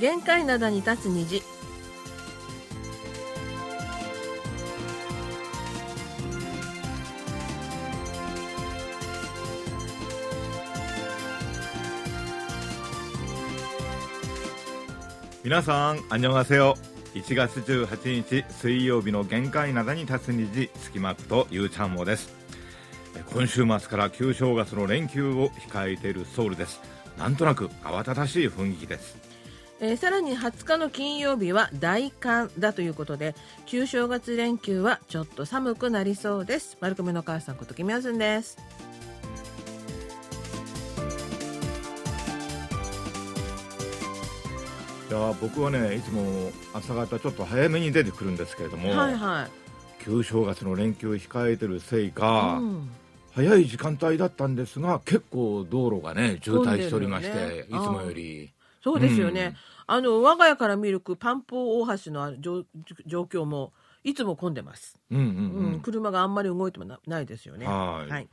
限界灘に立つ虹皆さん、あんにょがせよ。1月18日水曜日の限界灘に立つ虹、スキマップとゆうちゃんもです。え今週末から旧正月の連休を控えているソウルです。なんとなく慌ただしい雰囲気です。えーさらに20日の金曜日は大寒だということで旧正月連休はちょっと寒くなりそうです。丸亀の母さんことキミヤズンです。いや僕はね、いつも朝方ちょっと早めに出てくるんですけれども、はいはい。旧正月の連休を控えてるせいか、うん。早い時間帯だったんですが、結構道路がね、渋滞しておりまして、ね。いつもより。そうですよね、うん。あの我が家から見るパンポー大橋の状状況もいつも混んでます、うんうんううんん。車があんまり動いてもなないですよね。はい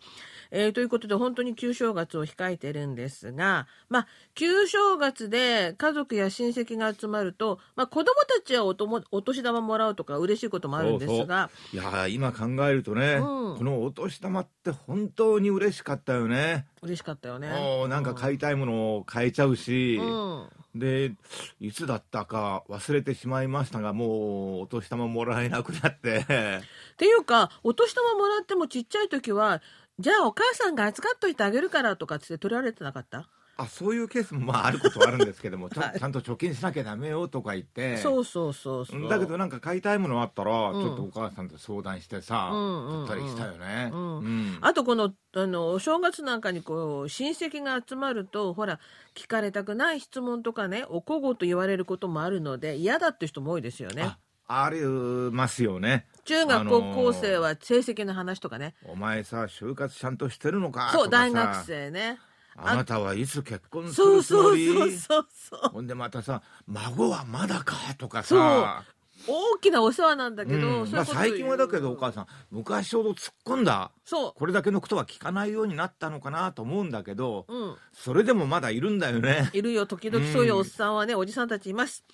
えーということで本当に旧正月を控えてるんですが、まあ、旧正月で家族や親戚が集まると、まあ、子供たちはおともお年玉もらうとか嬉しいこともあるんですがいやー今考えるとね、うん。このお年玉って本当に嬉しかったよね。嬉しかったよね。もうなんか買いたいものを買えちゃうし、うん。でいつだったか忘れてしまいましたがもうお年玉もらえなくなって。っていうかお年玉もらってもちっちゃい時はじゃあお母さんが預かっといてあげるからとかっつって取られてなかった？あそういうケースもまああることはあるんですけどもちょはいちゃんと貯金しなきゃダメよとか言ってそうそうそうそう。だけどなんか買いたいものあったら、うんちょっとお母さんと相談してさ、うんうんうん買ったりしたよね。うんうんあとこのあのお正月なんかにこう親戚が集まるとほら聞かれたくない質問とかねおこごと言われることもあるので嫌だって人も多いですよねあ。ありますよね。中学あのー高校生は成績の話とかね。お前さ就活ちゃんとしてるのか？そうとかさ大学生ね。あなたはいつ結婚すそうるつもそうりそうそうそう。ほんでまたさ孫はまだか？とかそうさ大きなお世話なんだけど、うんまあ、最近はだけどお母さん昔ほど突っ込んだそこれだけのことは聞かないようになったのかなと思うんだけど、う。うん。それでもまだいるんだよね。いるよ時々そういうおっさんはね、おじさんたちいます、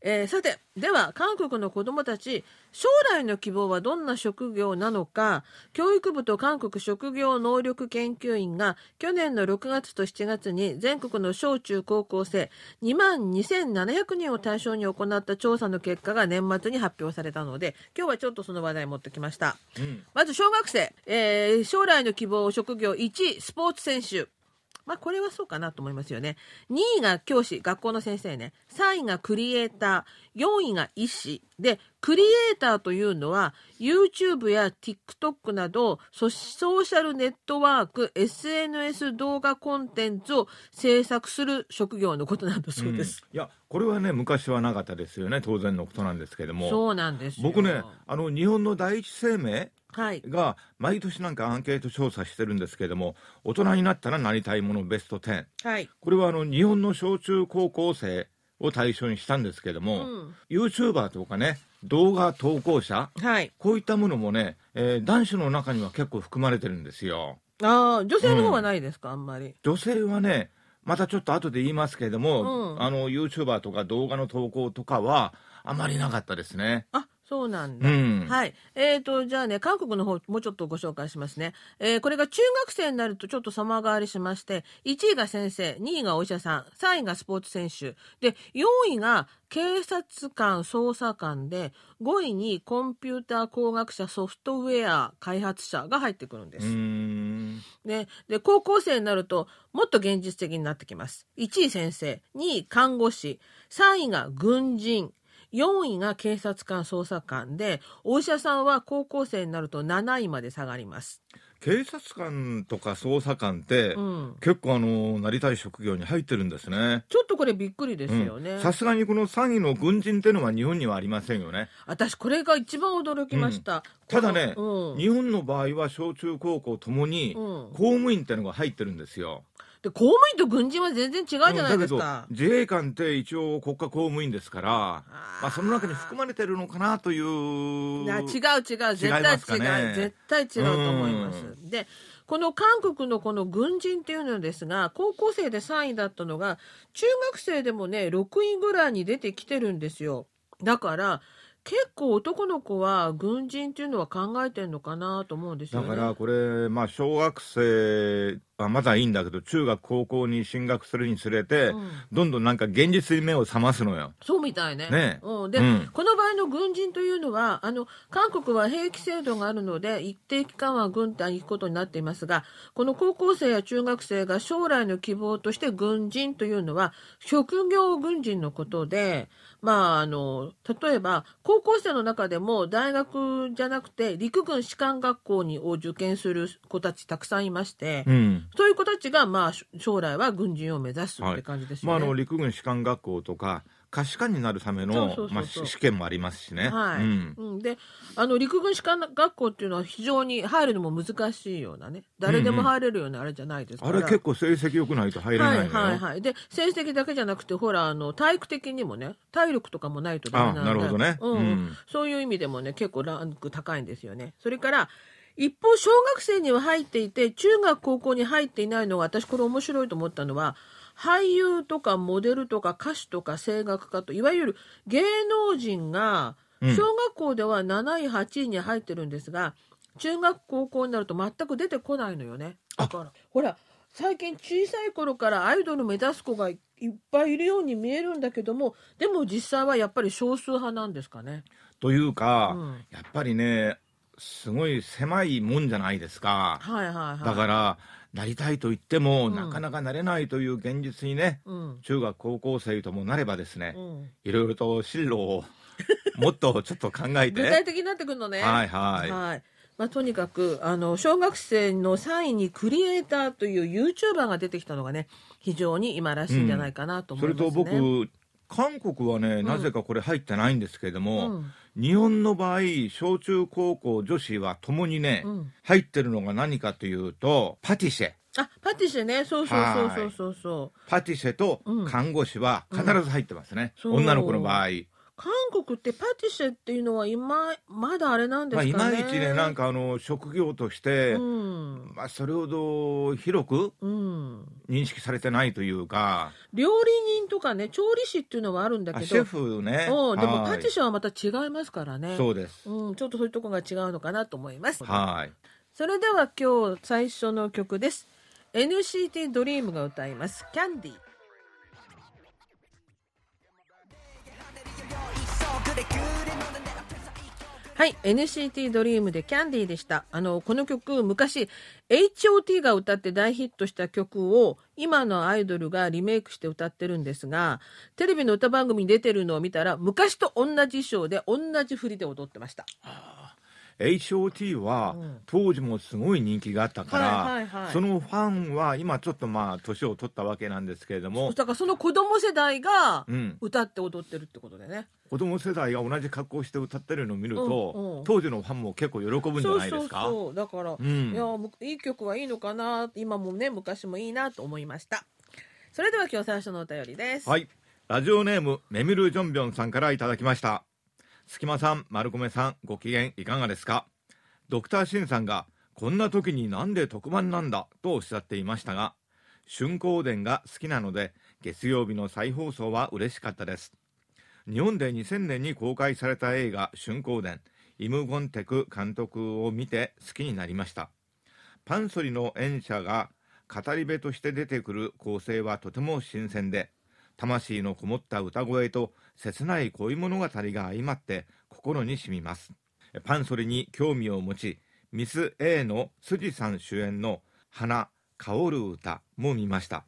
えーさてでは韓国の子どもたち将来の希望はどんな職業なのか教育部と韓国職業能力研究院が去年の6月と7月に全国の小中高校生2万2700人を対象に行った調査の結果が年末に発表されたので今日はちょっとその話題持ってきました。うんまず小学生、えー将来の希望職業1位スポーツ選手まあこれはそうかなと思いますよね。2位が教師学校の先生ね。3位がクリエイター。4位が医師。でクリエイターというのは YouTube や TikTok などソソーシャルネットワーク SNS 動画コンテンツを制作する職業のことなんだそうです、うん。いやこれはね昔はなかったですよね。当然のことなんですけども。そうなんですよ。僕ねあの日本の第一生命はいが毎年なんかアンケート調査してるんですけども大人になったらなりたいものベスト10はい。これはあの日本の小中高校生を対象にしたんですけども、うん。YouTuber とかね動画投稿者はい。こういったものもね、えー男子の中には結構含まれてるんですよ。ああ女性の方はないですか、あんまり。女性はねまたちょっと後で言いますけれども、うん。あの YouTuber とか動画の投稿とかはあまりなかったですね。あそうなんだ、うんはい。えー、と、じゃあね、韓国の方、もうちょっとご紹介しますね。えーこれが中学生になるとちょっと様変わりしまして、1位が先生、2位がお医者さん、3位がスポーツ選手、で、4位が警察官、捜査官で、5位にコンピューター工学者、ソフトウェア開発者が入ってくるんです。で高校生になるともっと現実的になってきます1位先生2位看護師3位が軍人4位が警察官捜査官でお医者さんは高校生になると7位まで下がります。警察官とか捜査官って、うん、結構あのなりたい職業に入ってるんですね。ちょっとこれびっくりですよね。うん。さすがにこの詐欺の軍人っていうのは日本にはありませんよね。私これが一番驚きました。ただね、うん。日本の場合は小中高校ともにうん。公務員ってのが入ってるんですよで公務員と軍人は全然違うじゃないですか、自衛官って一応国家公務員ですからまあ、その中に含まれてるのかなといういや違う違う。絶対違う、ね、絶対違うと思います、でこの韓国のこの軍人っていうのですが高校生で3位だったのが中学生でもね6位ぐらいに出てきてるんですよ。だから結構男の子は軍人っていうのは考えてるのかなと思うんですよ、ね、だからこれ、まあ、小学生はまだいいんだけど中学高校に進学するにつれて、うん、どんどんなんか現実に目を覚ますのよ。そうみたいね。ねうん、で、うん、この場合の軍人というのはあの韓国は兵役制度があるので一定期間は軍隊に行くことになっていますがこの高校生や中学生が将来の希望として軍人というのは職業軍人のことで。まあ、あの例えば高校生の中でも大学じゃなくて陸軍士官学校にを受験する子たちたくさんいまして、うん、そういう子たちが、まあ、将来は軍人を目指すって感じですよね。はい、まあ、あの陸軍士官学校とか可視化になるための試験もありますしね。はい。うん、で、あの陸軍士官学校っていうのは非常に入るのも難しいようなね、誰でも入れるようなあれじゃないですから、うんうん、あれ結構成績良くないと入れないのよ。はいはいはい。で、成績だけじゃなくて、ほらあの体育的にもね、体力とかもないとダメなんで。なるほどね。うん、うん。そういう意味でもね、結構ランク高いんですよね。それから。一方小学生には入っていて中学高校に入っていないのが私これ面白いと思ったのは俳優とかモデルとか歌手とか声楽家といわゆる芸能人が小学校では7位8位に入ってるんですが、中学高校になると全く出てこないのよね。だからほら最近小さい頃からアイドル目指す子がいっぱいいるように見えるんだけどもでも実際はやっぱり少数派なんですかね。というか、うん、やっぱりねすごい狭いもんじゃないですか。はいはいはい、だからなりたいと言っても、うん、なかなかなれないという現実にね、うん、中学高校生ともなればですね、うん、いろいろと進路を もっとちょっと考えて。具体的になってくるのね。はいはい、はい。まあ、とにかくあの小学生の3位にクリエイターという YouTuber が出てきたのがね非常に今らしいんじゃないかなと思います、ね、それと僕韓国はね、なぜかこれ入ってないんですけれども、日本の場合小中高校女子はともにね、うん、入ってるのが何かというとパティシェ。あパティシェね。そうそうそうそうそう。そうパティシェと看護師は必ず入ってますね、うん、女の子の場合韓国ってパティシェっていうのは今まだあれなんですかね、まあ、いまいちねなんかあの職業として、うん、まあ、それほど広く認識されてないというか、料理人とかね調理師っていうのはあるんだけど。シェフね。うん、でもパティシェはまた違いますからね。そうです、うん、ちょっとそういうとこが違うのかなと思います。はい。それでは今日最初の曲です。NCT ドリームが歌います「キャンディー」はい NCT ドリームでキャンディーでしたあのこの曲昔 HOT が歌って大ヒットした曲を今のアイドルがリメイクして歌ってるんですがテレビの歌番組に出てるのを見たら昔と同じ衣装で同じ振りで踊ってました。HOT は当時もすごい人気があったから、そのファンは今ちょっとまあ年を取ったわけなんですけれどもだからその子供世代が歌って踊ってるってことでね、うん、子供世代が同じ格好して歌ってるのを見ると、うんうん、当時のファンも結構喜ぶんじゃないですか？そうだから、うん、いやいい曲はいいのかな今もね昔もいいなと思いました。それでは今日最初のお便りです。はい。ラジオネームメミル・ジョンビョンさんからいただきました隙間さん、丸米さん、ご機嫌いかがですか？ドクターシンさんが、こんな時になんで特番なんだ？とおっしゃっていましたが、春光伝が好きなので、月曜日の再放送は嬉しかったです。日本で2000年に公開された映画春光伝、イム・ゴンテク監督を見て好きになりました。パンソリの演者が語り部として出てくる構成はとても新鮮で、魂のこもった歌声と切ない恋物語が相まって心に染みます。パンソリに興味を持ちミス A の辻さん主演の「花香る歌」も見ました。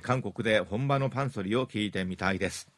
韓国で本場のパンソリを聞いてみたいです。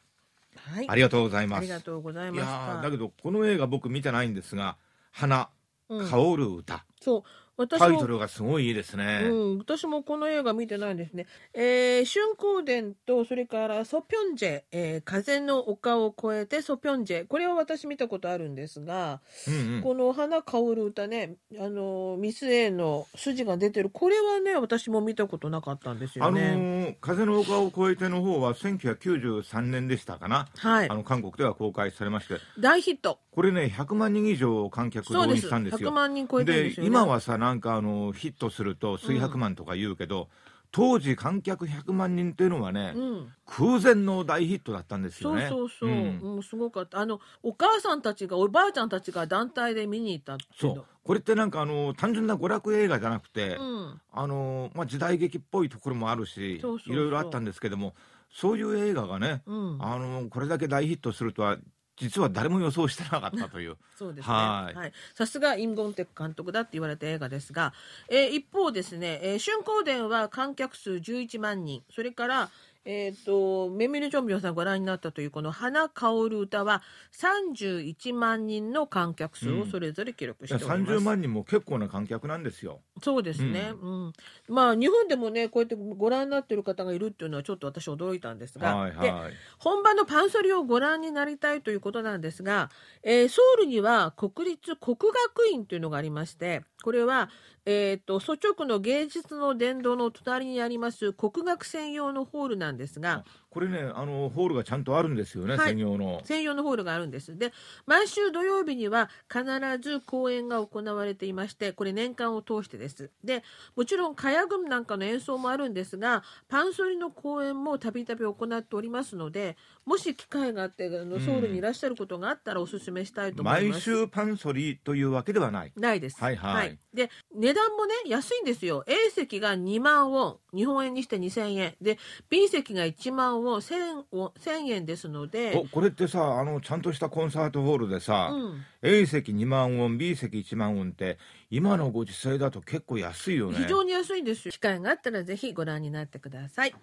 はい、ありがとうございます。ありがとうございましだけどこの映画僕見てないんですが「花香る歌、そう私タイトも、ルがすごいいいですね。うん、私もこの映画見てないんですね。えー、春光殿と、それからソピョンジェ、えー風の丘を越えてソピョンジェ。これは私見たことあるんですが、うんうんこの花香る歌ね、あの、ミス A の筋が出てる、これはね、私も見たことなかったんですあのよね。ー風の丘を越えての方は1993年でしたかな、はいあ。の韓国では公開されまして大ヒット。これね100万人以上観客動。員したんですよ100万人超えてるんですよね。今はさなんかあのヒットすると数百万とか言うけど、当時観客100万人っていうのはね、うん。空前の大ヒットだったんですそうよねそうそう、んもうすごかった。あの、お母さんたちが、おばあちゃんたちが団体で見に行ったそううこれってなんかあの単純な娯楽映画じゃなくて、うん。あのまあ、時代劇っぽいところもあるしそうそうそういろいろあったんですけどもそういう映画がね、うん。あのこれだけ大ヒットするとは実は誰も予想してなかったという そうですね。はいはい。さすがインゴンテク監督だって言われた映画ですが、えー一方ですね、えー春光殿は観客数11万人、それから、えっ、と、メミル・ジョンビョンさんご覧になったというこの花香る歌は31万人の観客数をそれぞれ記録しております。30万人も結構な観客なんですよ。そうですね、うんまあ日本でもねこうやってご覧になってる方がいるっていうのはちょっと私驚いたんですが、ではいはい。本場のパンソリをご覧になりたいということなんですが、えーソウルには国立国学院というのがありましてこれは、えー、と祖直の芸術の殿堂の隣にあります国学専用のホールなんですがこれねあのホールがちゃんとあるんですよね、はい専用の。専用のホールがあるんです。で、毎週土曜日には必ず公演が行われていまして、これ年間を通してです。で、もちろん歌謡組なんかの演奏もあるんですが、パンソリの公演もたびたび行っておりますので、もし機会があって、あのソウルにいらっしゃることがあったらお勧めしたいと思い毎ます。週パンソリというわけではない。ないです。はいはいで、値段もね、安いんですよ。A 席が2万ウォン、日本円にして2000円。で、B 席が1万ウォン、1000ウォン1000円ですので、おこれってさあのちゃんとしたコンサートホールでさ、うん A 席2万ウォン B 席1万ウォンって今のご時世だと結構安いよね。非常に安いんですよ。機会があったらぜひご覧になってください。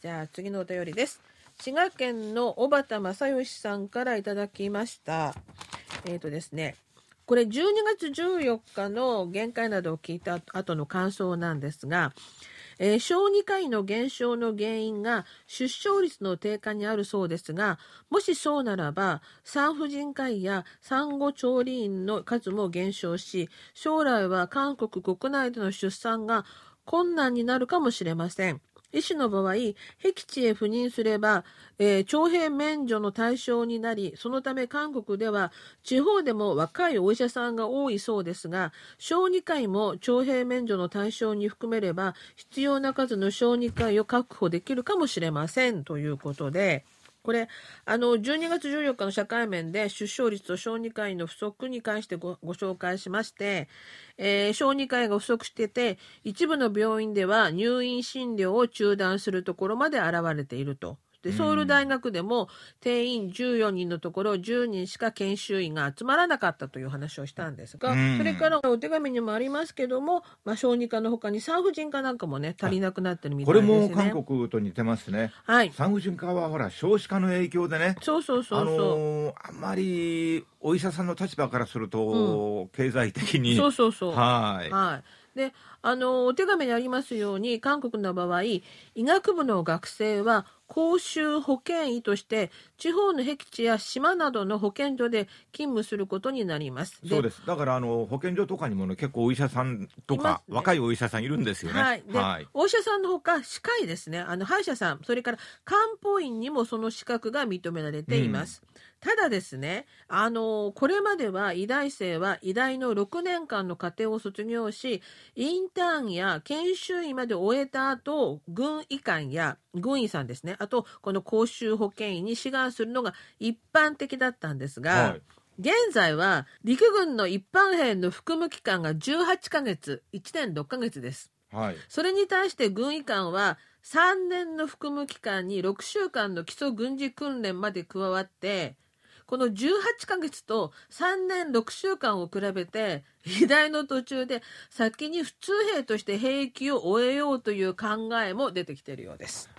じゃあ次のお便りです。滋賀県の小畑正義さんからいただきました。えっ、とですね。これ12月14日の限界などを聞いた後の感想なんですが、えー小児科医の減少の原因が出生率の低下にあるそうですが、もしそうならば、産婦人科医や産後調理員の数も減少し、将来は韓国国内での出産が困難になるかもしれません。医師の場合、僻地へ赴任すれば、えー徴兵免除の対象になり、そのため韓国では地方でも若いお医者さんが多いそうですが、小児科医も徴兵免除の対象に含めれば、必要な数の小児科医を確保できるかもしれませんということで、これあの12月14日の社会面で出生率と小児科医の不足に関してご紹介しまして、えー小児科医が不足してて一部の病院では入院診療を中断するところまで現れていると。でソウル大学でも定員14人のところ10人しか研修医が集まらなかったという話をしたんですが、うんそれからお手紙にもありますけども、まあ、小児科の他に産婦人科なんかもね足りなくなってるみたこれいですね。も韓国と似てますね。はい産婦人科はほら少子化の影響でね。そうそうそうそう。あのーあんまりお医者さんの立場からすると、経済的にそうそうそう。はいはい。で、あの、お手紙にありますように、韓国の場合、医学部の学生は、公衆保健医として、地方の僻地や島などの保健所で勤務することになります。そうですだからあの保健所とかにもね結構お医者さんとか、ね若いお医者さんいるんですよね。はい。で、お医者さんのほか、歯科医ですね。あの、歯医者さん、それから漢方院にもその資格が認められています。ただですね、あの、これまでは医大生は医大の6年間の課程を卒業し、インターンや研修医まで終えた後、軍医官や軍医さんですね、あと、この公衆保健医に志願するのが一般的だったんですが、はい。現在は陸軍の一般兵の服務期間が18ヶ月、1年6ヶ月です。はい。それに対して軍医官は3年の服務期間に6週間の基礎軍事訓練まで加わって、この18ヶ月と3年6週間を比べて、医大の途中で先に普通兵として兵役を終えようという考えも出てきているようです。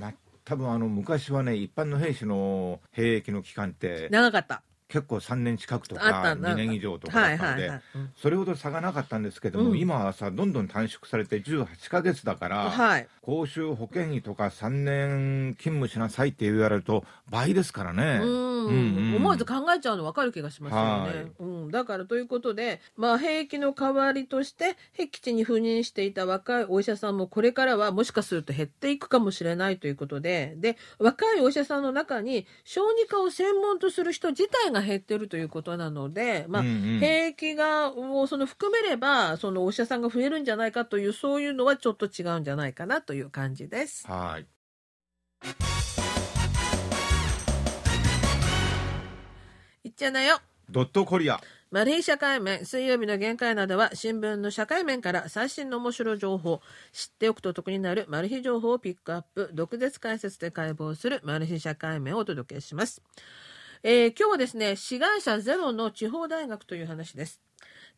まあ多分あの昔はね一般の兵士の兵役の期間って長かった。結構3年近くとかあったんだ2年以上とかだったんで、それほど差がなかったんですけども、うん。今はさどんどん短縮されて18ヶ月だから、はい。公衆保険医とか3年勤務しなさいって言われると倍ですからね。思わず考えちゃうの分かる気がしますよはい。ね。うん、だからということで、まあ、兵役の代わりとして僻地に赴任していた若いお医者さんもこれからはもしかすると減っていくかもしれないということでで若いお医者さんの中に小児科を専門とする人自体が減ってるということなので、まあ兵役がをその含めればそのお医者さんが増えるんじゃないかというそういうのはちょっと違うんじゃないかなという感じです。はい。いっちゃなよ。ドットコリア。マル秘社会面水曜日の限界などは新聞の社会面から最新の面白い情報。知っておくと得になるマル秘情報をピックアップ。毒舌解説で解剖するマル秘社会面をお届けします、えー今日はですね志願者ゼロの地方大学という話です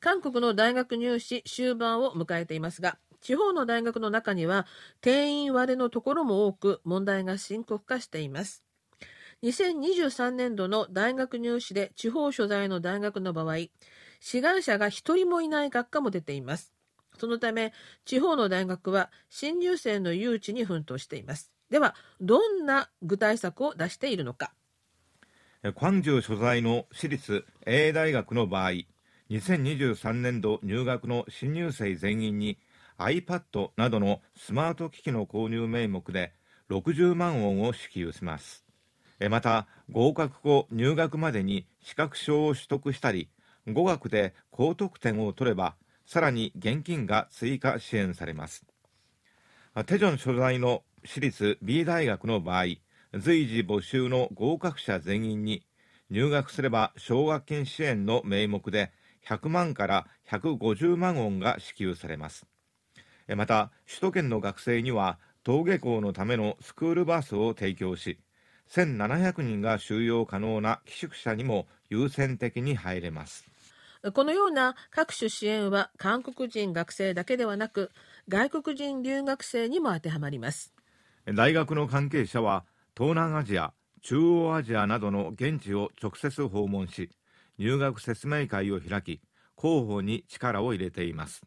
韓国の大学入試終盤を迎えていますが地方の大学の中には定員割れのところも多く問題が深刻化しています2023年度の大学入試で地方所在の大学の場合、志願者が一人もいない学科も出ています。そのため、地方の大学は新入生の誘致に奮闘しています。では、どんな具体策を出しているのか。え광주所在の私立 A 大学の場合2023年度入学の新入生全員に iPad などのスマート機器の購入名目で60万ウォンを支給します。また合格後入学までに資格証を取得したり語学で高得点を取ればさらに現金が追加支援されます。テジョン所在の私立 B 大学の場合随時募集の合格者全員に入学すれば奨学金支援の名目で100万から150万ウォンが支給されますえまた首都圏の学生には登下校のためのスクールバスを提供し1700人が収容可能な寄宿舎にも優先的に入れますこのような各種支援は韓国人学生だけではなく、外国人留学生にも当てはまります。大学の関係者は東南アジア中央アジアなどの現地を直接訪問し入学説明会を開き広報に力を入れています。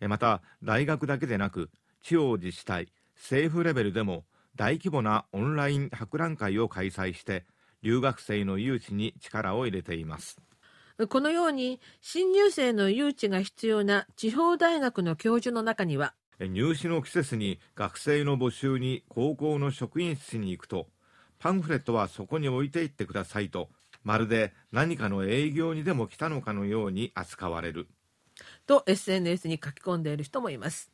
えまた大学だけでなく地方自治体政府レベルでも大規模なオンライン博覧会を開催して留学生の誘致に力を入れています。このように新入生の誘致が必要な地方大学の教授の中には入試の季節に学生の募集に高校の職員室に行くとパンフレットはそこに置いていってくださいとまるで何かの営業にでも来たのかのように扱われる。と SNS に書き込んでいる人もいます。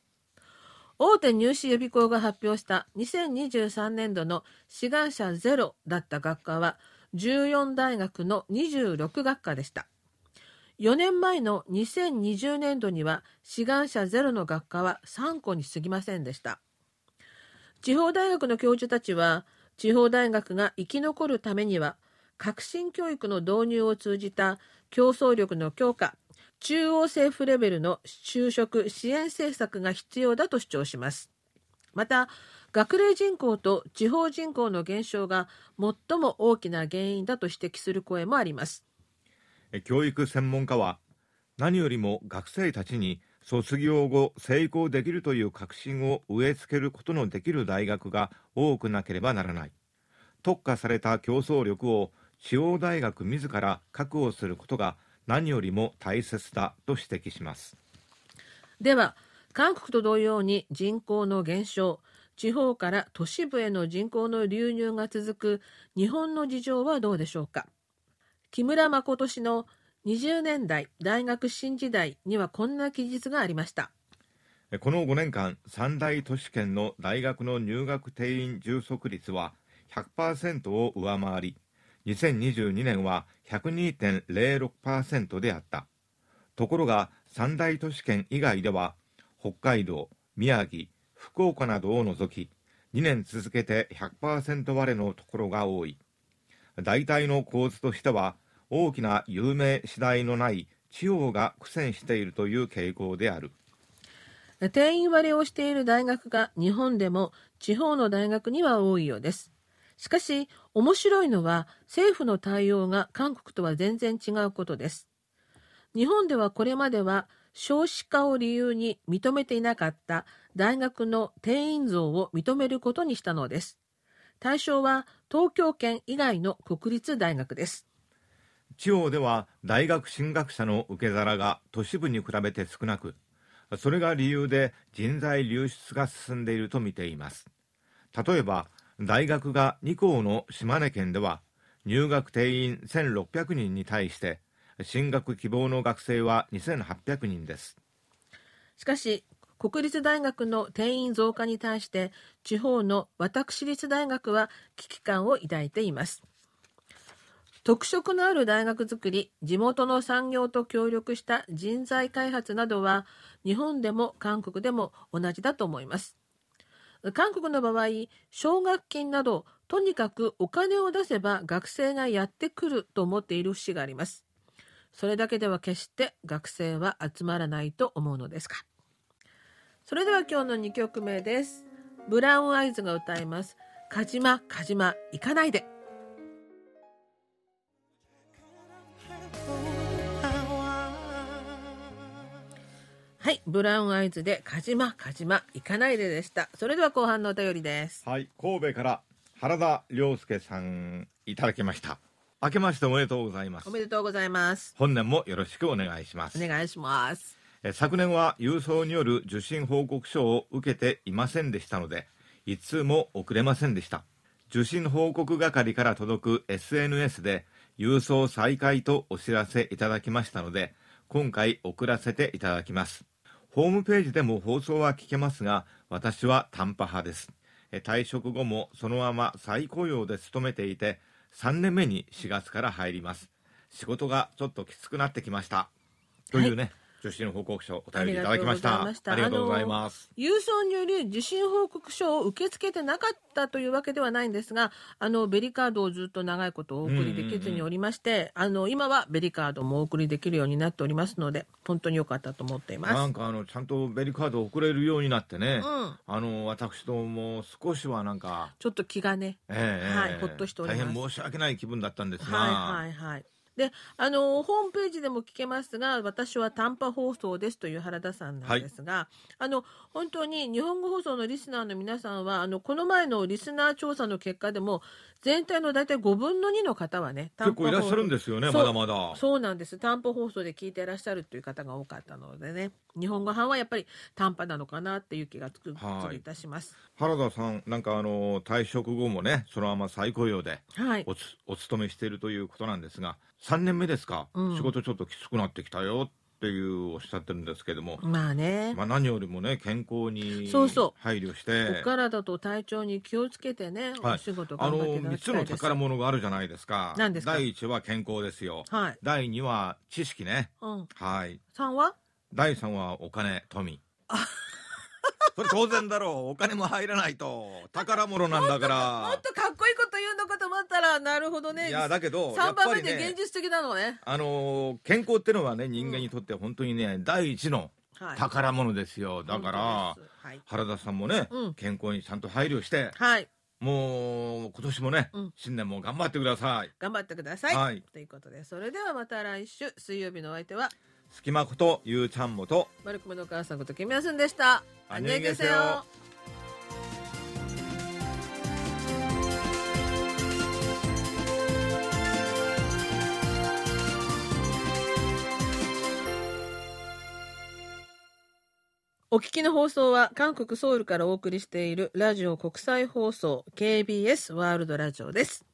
大手入試予備校が発表した2023年度の志願者ゼロだった学科は14大学の26学科でした。4年前の2020年度には志願者ゼロの学科は3校に過ぎませんでした。地方大学の教授たちは地方大学が生き残るためには革新教育の導入を通じた競争力の強化中央政府レベルの就職支援政策が必要だと主張します。また学齢人口と地方人口の減少が最も大きな原因だと指摘する声もあります。教育専門家は何よりも学生たちに卒業後成功できるという確信を植え付けることのできる大学が多くなければならない。特化された競争力を地方大学自ら確保することが何よりも大切だと指摘します。では韓国と同様に人口の減少地方から都市部への人口の流入が続く日本の事情はどうでしょうか？木村誠氏の20年代大学新時代にはこんな記述がありました。この5年間三大都市圏の大学の入学定員充足率は100%を上回り2022年は102.06%であった。ところが三大都市圏以外では北海道宮城福岡などを除き2年続けて100%割れのところが多い。大体の構図としては大きな有名次第のない地方が苦戦しているという傾向である定員割れをしている大学が日本でも地方の大学には多いようですしかし、面白いのは政府の対応が韓国とは全然違うことです。日本ではこれまでは少子化を理由に認めていなかった大学の定員増を認めることにしたのです。対象は東京圏以外の国立大学です。地方では大学進学者の受け皿が都市部に比べて少なく、それが理由で人材流出が進んでいると見ています。例えば、大学が2校の島根県では、入学定員1600人に対して、進学希望の学生は2800人です。しかし、国立大学の定員増加に対して、地方の私立大学は危機感を抱いています。特色のある大学づくり、地元の産業と協力した人材開発などは、日本でも韓国でも同じだと思います。韓国の場合、奨学金など、とにかくお金を出せば学生がやってくると思っている節があります。それだけでは決して学生は集まらないと思うのですか。それでは今日の2曲目です。ブラウンアイズが歌います。カジマ、カジマ、行かないで。はい、ブラウンアイズで、カジマ、カジマ、行かないででした。それでは後半のお便りです。はい、神戸から原田良介さん、いただきました。明けましておめでとうございます。おめでとうございます。本年もよろしくお願いします。お願いします。え昨年は郵送による受信報告書を受けていませんでしたので、一通も送れませんでした。受信報告係から届く SNS で郵送再開とお知らせいただきましたので、今回送らせていただきます。ホームページでも放送は聞けますが、私は短波派です。退職後もそのまま再雇用で勤めていて、3年目に4月から入ります。仕事がちょっときつくなってきました。というね、はい受信報告書お便りいただきました。ありがとうございます。郵送により受信報告書を受け付けてなかったというわけではないんですが、あのベリカードをずっと長いことお送りできずにおりまして、あの今はベリカードもお送りできるようになっておりますので、本当に良かったと思っています。なんかあのちゃんとベリカードを送れるようになってね、うん、あの私ども少しはなんかちょっと気がね、えー、はい、ほっとしております。大変申し訳ない気分だったんですが、はいはいはい。で、あの、ホームページでも聞けますが、私は短波放送ですという原田さんなんですが、はい、あの、本当に日本語放送のリスナーの皆さんは、あの、この前のリスナー調査の結果でも、全体の大体5分の2の方はね、結構いらっしゃるんですよね、まだまだ。そうなんです。短波放送で聞いていらっしゃるという方が多かったのでね、日本語版はやっぱり短波なのかなっていう気がつく、はい、いたします。原田さん、なんかあの、退職後もね、そのまま再雇用でお、はい、お勤めしているということなんですが、3年目ですか、うん、仕事ちょっときつくなってきたよっていうおっしゃってるんですけども。まあね、まあ、何よりもね健康に配慮して。お体と体調に気をつけてね、はい、お仕事頑張ってあの3つの宝物があるじゃないですか。何ですか？第1は健康ですよ、はい、第2は知識ね、うん、はい。3は？第3はお金富 それ当然だろう。お金も入らないと。宝物なんだから。もっとかっこいいこと言うのかと思ったらなるほどね。いやだけど3番目で現実的なのね、あのー、健康ってのはね人間にとって本当にね、うん、第一の宝物ですよ、はい、だから、はい、原田さんもね、うん、健康にちゃんと配慮して、はい、もう今年もね、うん、新年も頑張ってください。頑張ってください、はい、ということでそれではまた来週水曜日のお相手は隙間ことゆうちゃんもと。マルコムのお母さんことキムヤスンでした。あんにゃげせお聞きの放送は韓国ソウルからお送りしているラジオ国際放送 KBS ワールドラジオです。